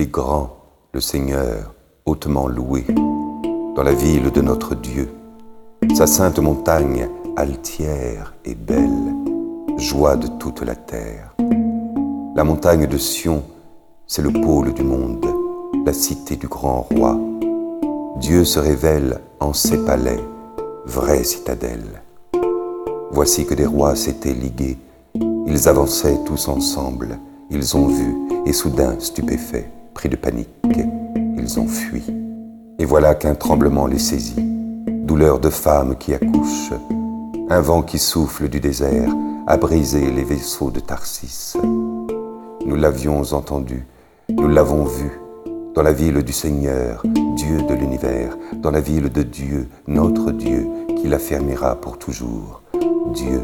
est grand, le Seigneur, hautement loué, dans la ville de notre Dieu. Sa sainte montagne, altière et belle, joie de toute la terre. La montagne de Sion, c'est le pôle du monde, la cité du grand roi. Dieu se révèle en ses palais, vraie citadelle. Voici que des rois s'étaient ligués, ils avançaient tous ensemble, ils ont vu, et soudain, stupéfaits, de panique, ils ont fui. Et voilà qu'un tremblement les saisit, douleur de femme qui accouche, un vent qui souffle du désert a brisé les vaisseaux de Tarsis. Nous l'avions entendu, nous l'avons vu, dans la ville du Seigneur, Dieu de l'univers, dans la ville de Dieu, notre Dieu, qui l'affermira pour toujours. Dieu,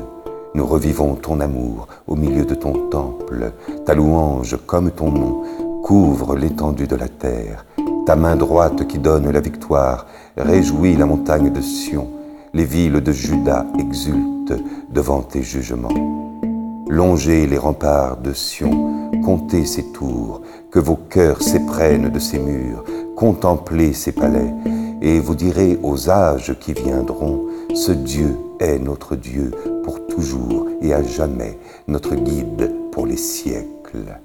nous revivons ton amour au milieu de ton temple, ta louange comme ton nom couvre l'étendue de la terre, ta main droite qui donne la victoire réjouit la montagne de Sion, les villes de Juda exultent devant tes jugements. Longez les remparts de Sion, comptez ses tours, que vos cœurs s'éprennent de ses murs, contemplez ses palais, et vous direz aux âges qui viendront, ce Dieu est notre Dieu pour toujours et à jamais, notre guide pour les siècles.